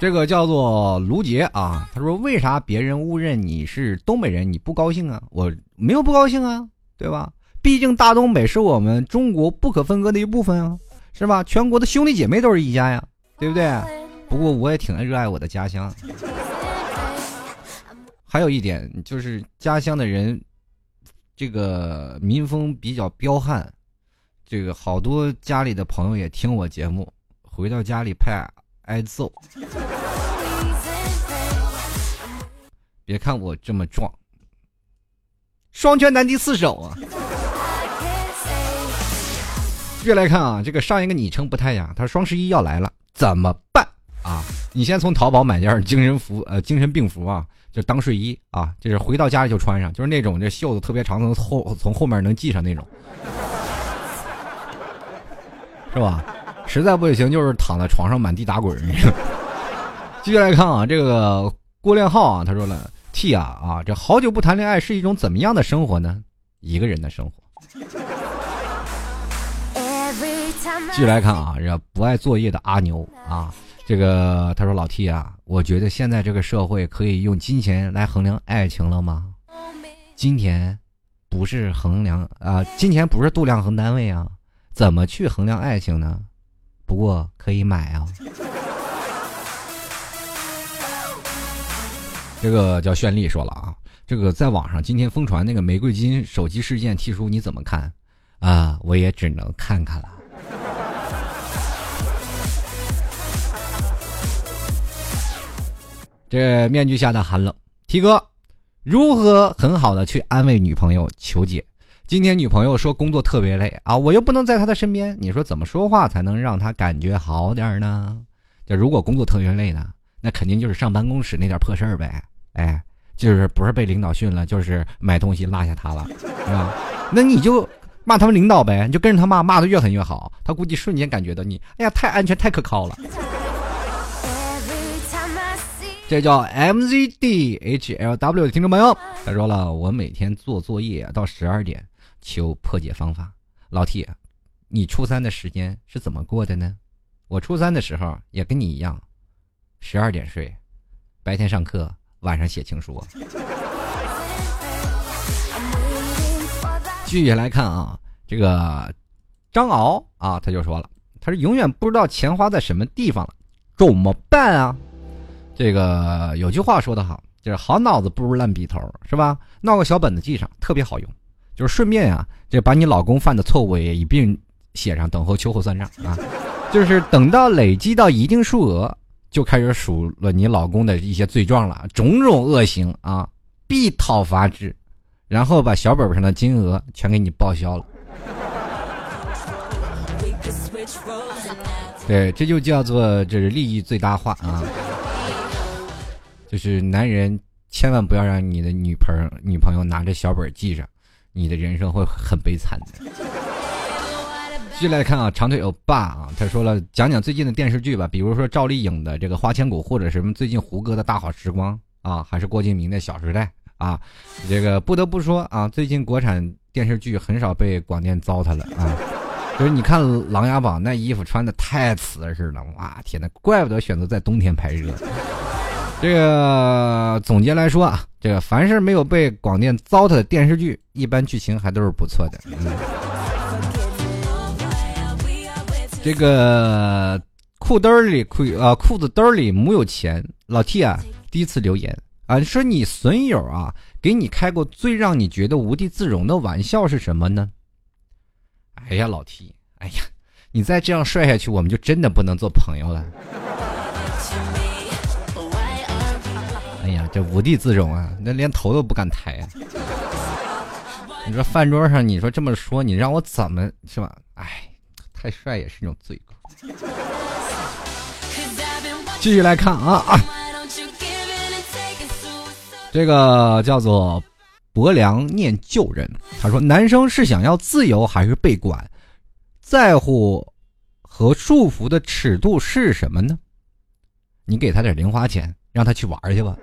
这个叫做卢杰啊，他说：“为啥别人误认你是东北人，你不高兴啊？我没有不高兴啊，对吧？毕竟大东北是我们中国不可分割的一部分啊，是吧？全国的兄弟姐妹都是一家呀，对不对？不过我也挺热爱我的家乡。还有一点就是家乡的人，这个民风比较彪悍，这个好多家里的朋友也听我节目，回到家里怕挨揍。别看我这么壮，双拳难敌四手啊！越来看啊，这个上一个昵称不太雅，他说双十一要来了，怎么办啊？你先从淘宝买件精神服，呃，精神病服啊，就当睡衣啊，就是回到家里就穿上，就是那种这袖子特别长，从后从后面能系上那种，是吧？实在不行就是躺在床上满地打滚。继续来看啊，这个郭亮浩啊，他说了。T 啊啊，这好久不谈恋爱是一种怎么样的生活呢？一个人的生活。继续来看啊，这不爱作业的阿牛啊，这个他说老 T 啊，我觉得现在这个社会可以用金钱来衡量爱情了吗？金钱不是衡量啊，金钱不是度量衡单位啊，怎么去衡量爱情呢？不过可以买啊。这个叫绚丽说了啊，这个在网上今天疯传那个玫瑰金手机事件，T 叔你怎么看？啊，我也只能看看了。这面具下的寒冷，T 哥如何很好的去安慰女朋友求解？今天女朋友说工作特别累啊，我又不能在她的身边，你说怎么说话才能让她感觉好点呢？就如果工作特别累呢，那肯定就是上办公室那点破事儿呗。哎，就是不是被领导训了，就是买东西落下他了，是吧？那你就骂他们领导呗，你就跟着他骂，骂的越狠越好。他估计瞬间感觉到你，哎呀，太安全，太可靠了。这叫 MZDHLW 的听众朋友，他说了，我每天做作业到十二点，求破解方法。老 T，你初三的时间是怎么过的呢？我初三的时候也跟你一样，十二点睡，白天上课。晚上写情书。继续来看啊，这个张敖啊，他就说了，他说永远不知道钱花在什么地方了，怎么办啊？这个有句话说得好，就是好脑子不如烂笔头，是吧？闹个小本子记上，特别好用，就是顺便啊，就把你老公犯的错误也一并写上，等候秋后算账啊。就是等到累积到一定数额。就开始数了你老公的一些罪状了，种种恶行啊，必讨伐之，然后把小本本上的金额全给你报销了。对，这就叫做这是利益最大化啊！就是男人千万不要让你的女朋友女朋友拿着小本记上，你的人生会很悲惨的。继续来看啊，长腿欧巴啊，他说了，讲讲最近的电视剧吧，比如说赵丽颖的这个《花千骨》，或者什么最近胡歌的大好时光啊，还是郭敬明的小时代啊。这个不得不说啊，最近国产电视剧很少被广电糟蹋了啊。就是你看《琅琊榜》那衣服穿的太瓷实了，哇天呐，怪不得选择在冬天拍摄。这个总结来说啊，这个凡是没有被广电糟蹋的电视剧，一般剧情还都是不错的。嗯这个裤兜里裤啊裤子兜里木有钱，老 T 啊，第一次留言啊，说你损友啊，给你开过最让你觉得无地自容的玩笑是什么呢？哎呀，老 T，哎呀，你再这样帅下去，我们就真的不能做朋友了。这无地自容啊，那连头都不敢抬啊！你说饭桌上，你说这么说，你让我怎么是吧？哎。太帅也是一种罪过。继续来看啊啊，这个叫做薄凉念旧人，他说：“男生是想要自由还是被管？在乎和束缚的尺度是什么呢？你给他点零花钱，让他去玩去吧。”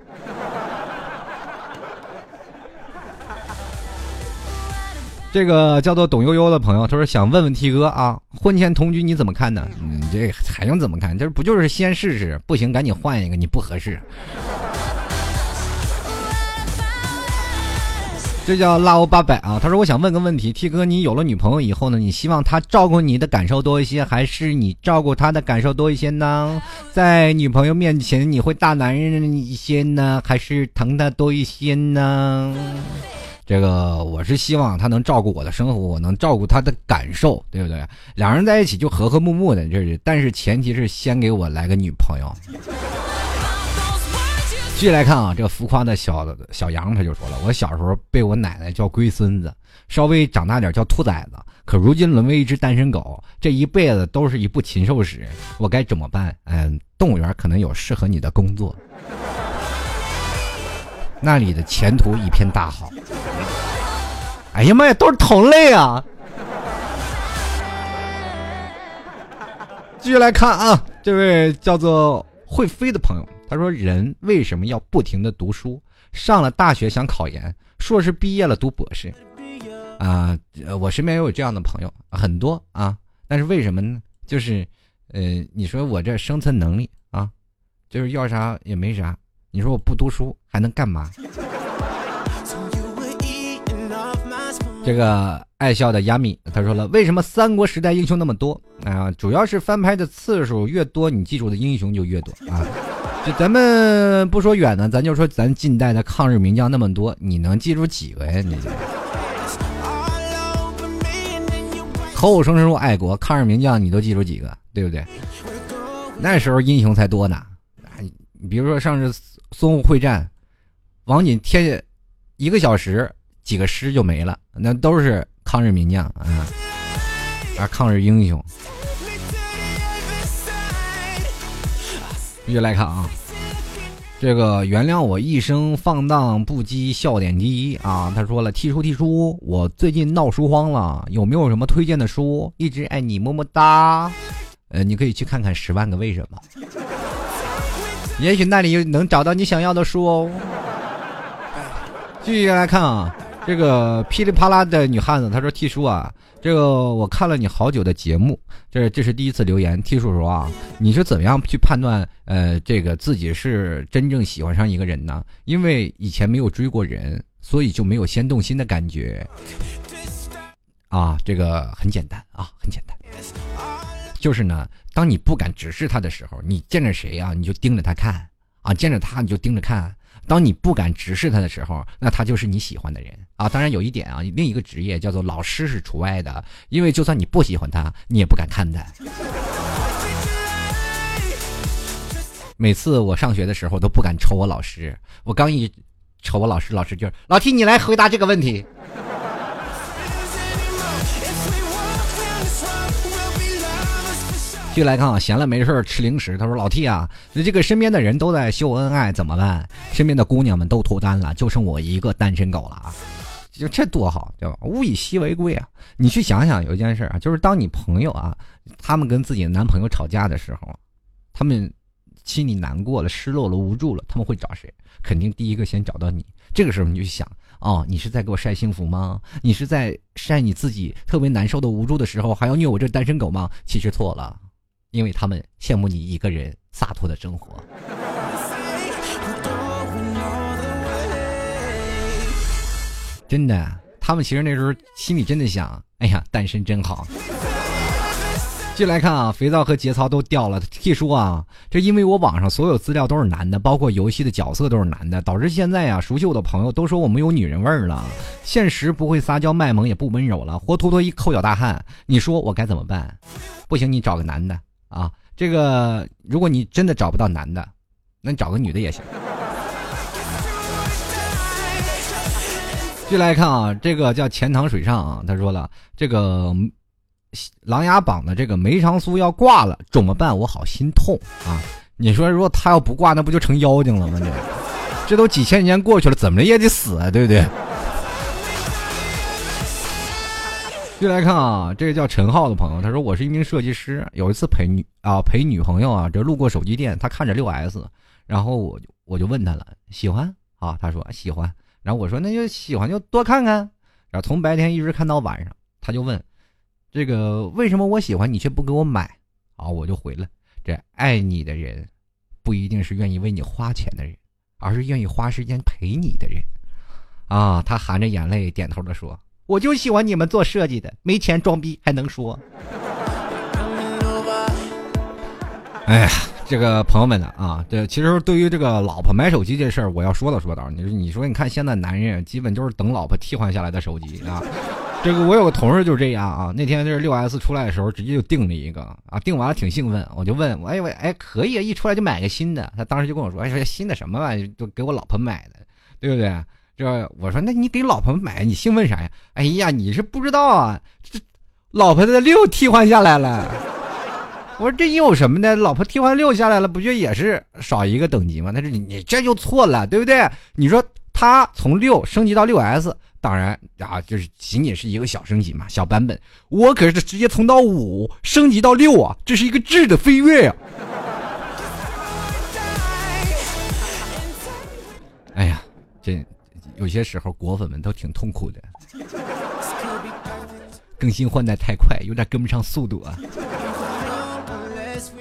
这个叫做董悠悠的朋友，他说想问问 T 哥啊，婚前同居你怎么看呢？你这还用怎么看？这不就是先试试，不行赶紧换一个，你不合适。这叫拉欧八百啊！他说：“我想问个问题，T 哥，你有了女朋友以后呢？你希望她照顾你的感受多一些，还是你照顾她的感受多一些呢？在女朋友面前，你会大男人一些呢，还是疼她多一些呢？”这个我是希望他能照顾我的生活，我能照顾他的感受，对不对？两人在一起就和和睦睦的，这是，但是前提是先给我来个女朋友。继续来看啊，这个浮夸的小小杨他就说了：“我小时候被我奶奶叫龟孙子，稍微长大点叫兔崽子，可如今沦为一只单身狗，这一辈子都是一部禽兽史，我该怎么办？”嗯，动物园可能有适合你的工作，那里的前途一片大好。哎呀妈呀，都是同类啊！继续来看啊，这位叫做会飞的朋友。他说：“人为什么要不停的读书？上了大学想考研，硕士毕业了读博士，啊，我身边也有这样的朋友很多啊。但是为什么呢？就是，呃，你说我这生存能力啊，就是要啥也没啥。你说我不读书还能干嘛？”这个爱笑的亚米他说了：“为什么三国时代英雄那么多？啊，主要是翻拍的次数越多，你记住的英雄就越多啊。”就咱们不说远的，咱就说咱近代的抗日名将那么多，你能记住几个呀？你口口声声说爱国，抗日名将你都记住几个？对不对？那时候英雄才多呢。你比如说上次淞沪会战，王锦天一个小时几个师就没了，那都是抗日名将啊，啊，抗日英雄。继续来看啊，这个原谅我一生放荡不羁，笑点低啊。他说了，踢书踢书，我最近闹书荒了，有没有什么推荐的书？一直爱你，么么哒。呃，你可以去看看《十万个为什么》，也许那里能找到你想要的书哦。继续来看啊，这个噼里啪啦的女汉子，她说：“T 叔啊。这个我看了你好久的节目，这这是第一次留言。T 叔叔啊，你是怎么样去判断呃这个自己是真正喜欢上一个人呢？因为以前没有追过人，所以就没有先动心的感觉。啊，这个很简单啊，很简单，就是呢，当你不敢直视他的时候，你见着谁啊，你就盯着他看啊，见着他你就盯着看。当你不敢直视他的时候，那他就是你喜欢的人啊。当然有一点啊，另一个职业叫做老师是除外的，因为就算你不喜欢他，你也不敢看他。每次我上学的时候都不敢瞅我老师，我刚一瞅我老师，老师就是老提你来回答这个问题。续来看啊，闲了没事吃零食。他说：“老 T 啊，这个身边的人都在秀恩爱，怎么办？身边的姑娘们都脱单了，就剩我一个单身狗了啊！就这多好，对吧？物以稀为贵啊！你去想想，有一件事啊，就是当你朋友啊，他们跟自己的男朋友吵架的时候，他们心里难过了、失落了、无助了，他们会找谁？肯定第一个先找到你。这个时候你就想，哦，你是在给我晒幸福吗？你是在晒你自己特别难受的、无助的时候，还要虐我这单身狗吗？其实错了。”因为他们羡慕你一个人洒脱的生活，真的，他们其实那时候心里真的想：哎呀，单身真好。继续来看啊，肥皂和节操都掉了。T 叔啊，这因为我网上所有资料都是男的，包括游戏的角色都是男的，导致现在啊，熟悉我的朋友都说我没有女人味儿了，现实不会撒娇卖萌，也不温柔了，活脱脱一抠脚大汉。你说我该怎么办？不行，你找个男的。啊，这个如果你真的找不到男的，那你找个女的也行。继续来看啊，这个叫钱塘水上啊，他说了，这个《琅琊榜》的这个梅长苏要挂了，怎么办？我好心痛啊！你说，如果他要不挂，那不就成妖精了吗？这这都几千年过去了，怎么着也得死啊，对不对？续来看啊，这个叫陈浩的朋友，他说：“我是一名设计师，有一次陪女啊陪女朋友啊，这路过手机店，他看着六 S，然后我就我就问他了，喜欢啊？他说喜欢，然后我说那就喜欢就多看看，然后从白天一直看到晚上，他就问，这个为什么我喜欢你却不给我买？啊，我就回了，这爱你的人，不一定是愿意为你花钱的人，而是愿意花时间陪你的人。”啊，他含着眼泪点头的说：“我就喜欢你们做设计的，没钱装逼还能说。”哎呀，这个朋友们呢啊，这其实对于这个老婆买手机这事儿，我要说道说道。你说，你说，你看现在男人基本就是等老婆替换下来的手机啊。这个我有个同事就这样啊，那天就是六 S 出来的时候，直接就订了一个啊，订完了挺兴奋，我就问，哎喂，哎可以啊，一出来就买个新的。他当时就跟我说，哎说新的什么玩意，都给我老婆买的，对不对？这我说，那你给老婆买，你兴奋啥呀？哎呀，你是不知道啊，这老婆的六替换下来了。我说这有什么的？老婆替换六下来了，不就也是少一个等级吗？但是你你这就错了，对不对？你说他从六升级到六 S，当然啊，就是仅仅是一个小升级嘛，小版本。我可是直接从到五升级到六啊，这是一个质的飞跃呀！哎呀，这有些时候果粉们都挺痛苦的，更新换代太快，有点跟不上速度啊。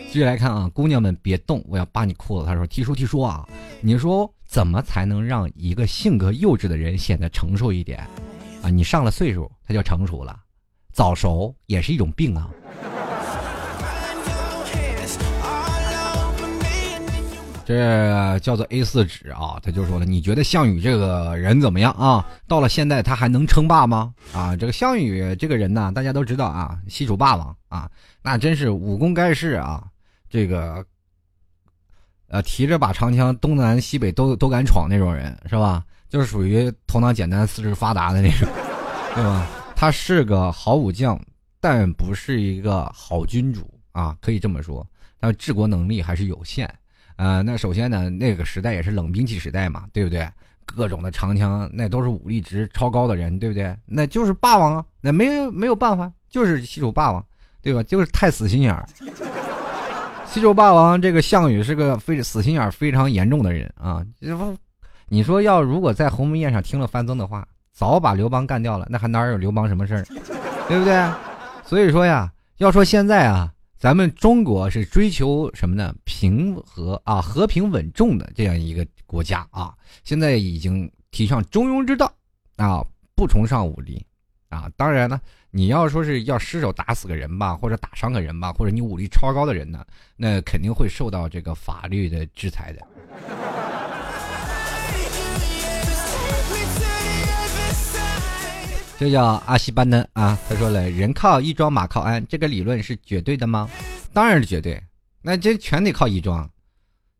继续来看啊，姑娘们别动，我要扒你裤子。他说提叔提叔啊，你说怎么才能让一个性格幼稚的人显得成熟一点？啊，你上了岁数，他就成熟了，早熟也是一种病啊。”这叫做 A 四纸啊，他就说了：“你觉得项羽这个人怎么样啊？到了现在他还能称霸吗？啊，这个项羽这个人呢，大家都知道啊，西楚霸王啊，那真是武功盖世啊。”这个，呃，提着把长枪，东南西北都都敢闯那种人是吧？就是属于头脑简单、四肢发达的那种，对吧？他是个好武将，但不是一个好君主啊，可以这么说。但治国能力还是有限。呃，那首先呢，那个时代也是冷兵器时代嘛，对不对？各种的长枪，那都是武力值超高的人，对不对？那就是霸王啊，那没有没有办法，就是西楚霸王，对吧？就是太死心眼儿。西楚霸王这个项羽是个非死心眼非常严重的人啊！你说要如果在鸿门宴上听了范增的话，早把刘邦干掉了，那还哪有刘邦什么事儿，对不对？所以说呀，要说现在啊，咱们中国是追求什么呢？平和啊，和平稳重的这样一个国家啊，现在已经提倡中庸之道啊，不崇尚武力啊。当然呢。你要说是要失手打死个人吧，或者打伤个人吧，或者你武力超高的人呢，那肯定会受到这个法律的制裁的。这叫阿西班登啊，他说了，人靠衣装，马靠鞍，这个理论是绝对的吗？当然是绝对，那这全得靠衣装，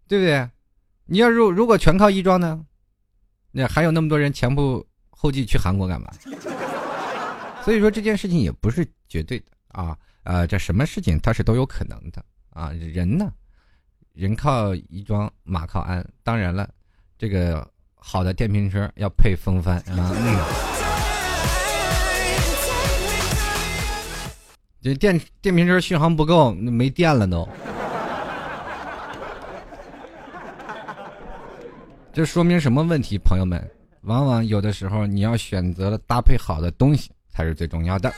对不对？你要如如果全靠衣装呢，那还有那么多人前仆后继去韩国干嘛？所以说这件事情也不是绝对的啊，呃，这什么事情它是都有可能的啊。人呢，人靠衣装，马靠鞍。当然了，这个好的电瓶车要配风帆啊。这电电瓶车续航不够，那没电了都。这说明什么问题？朋友们，往往有的时候你要选择了搭配好的东西。才是最重要的。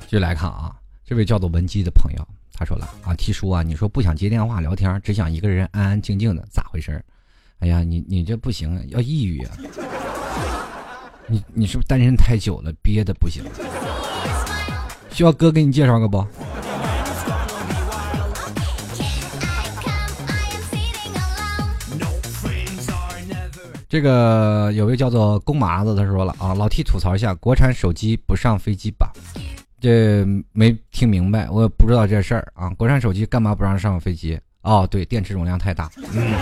继续来看啊，这位叫做文姬的朋友，他说了啊，T 叔啊，你说不想接电话聊天，只想一个人安安静静的，咋回事？哎呀，你你这不行，要抑郁啊！你你是不是单身太久了，憋的不行？需要哥给你介绍个不？这个有位叫做公麻子，他说了啊，老 T 吐槽一下，国产手机不上飞机吧？这没听明白，我也不知道这事儿啊。国产手机干嘛不让上飞机？哦，对，电池容量太大。嗯，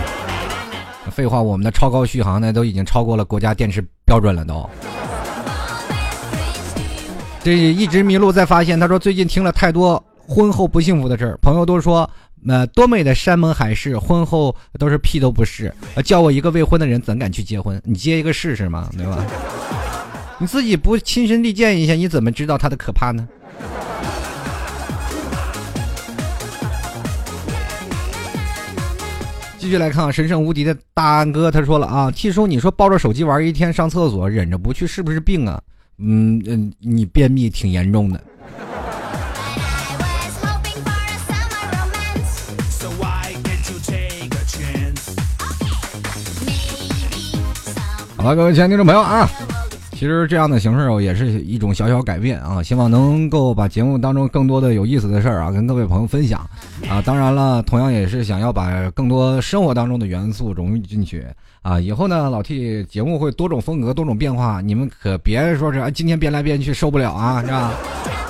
废话，我们的超高续航呢，都已经超过了国家电池标准了都。这一直迷路，再发现。他说最近听了太多婚后不幸福的事儿，朋友都说，呃，多美的山盟海誓，婚后都是屁都不是。叫我一个未婚的人怎敢去结婚？你结一个试试嘛，对吧？你自己不亲身历见一下，你怎么知道它的可怕呢？继续来看啊神圣无敌的大安哥，他说了啊，T 叔，你说抱着手机玩一天，上厕所忍着不去，是不是病啊？嗯嗯，你便秘挺严重的。好了，各位亲爱的听众朋友啊，其实这样的形式也是一种小小改变啊，希望能够把节目当中更多的有意思的事儿啊，跟各位朋友分享啊。当然了，同样也是想要把更多生活当中的元素融入进去啊。以后呢，老 T 节目会多种风格、多种变化，你们可别说是今天变来变去受不了啊，是吧？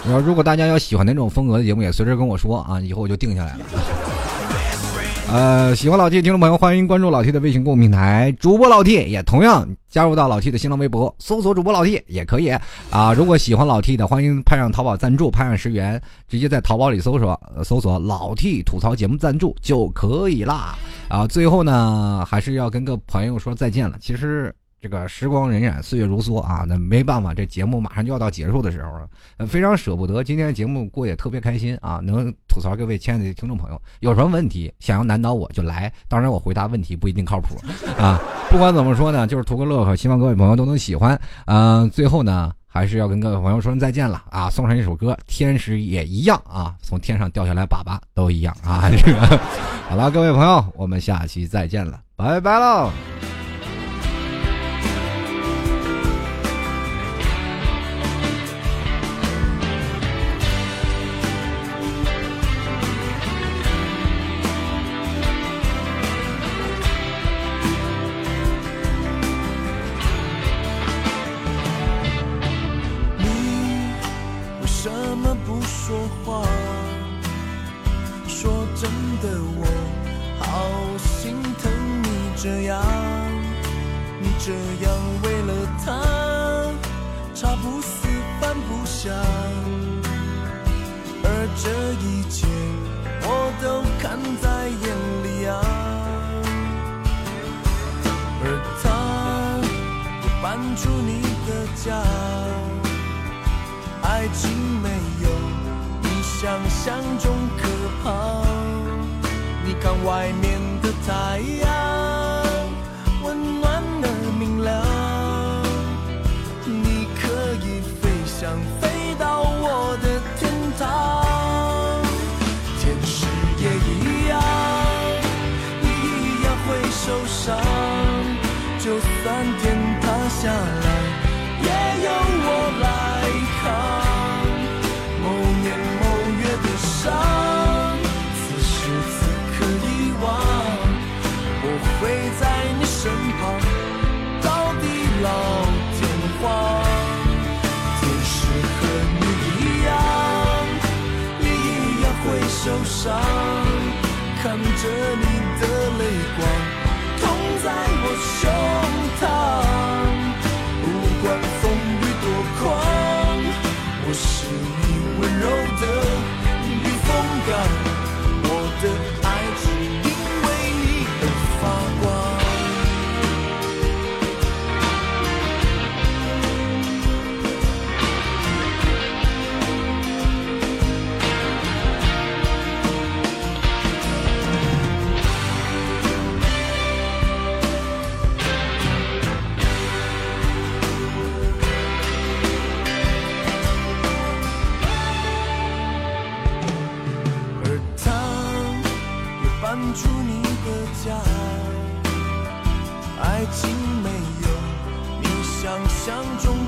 然后如果大家要喜欢哪种风格的节目，也随时跟我说啊，以后我就定下来了。呃，喜欢老 T 的听众朋友，欢迎关注老 T 的微信公众平台，主播老 T 也同样加入到老 T 的新浪微博，搜索主播老 T 也可以啊。如果喜欢老 T 的，欢迎拍上淘宝赞助，拍上十元，直接在淘宝里搜索搜索老 T 吐槽节目赞助就可以啦。啊，最后呢，还是要跟各朋友说再见了。其实。这个时光荏苒，岁月如梭啊，那没办法，这节目马上就要到结束的时候了，非常舍不得。今天的节目过也特别开心啊，能吐槽各位亲爱的听众朋友，有什么问题想要难倒我就来，当然我回答问题不一定靠谱啊。不管怎么说呢，就是图个乐呵，希望各位朋友都能喜欢。嗯，最后呢，还是要跟各位朋友说声再见了啊，送上一首歌，天使也一样啊，从天上掉下来粑粑都一样啊。这个好了，各位朋友，我们下期再见了，拜拜喽。这一切我都看在眼里啊。而他也搬出你的家爱情没有你想象中可怕。你看外面受伤，看着你的泪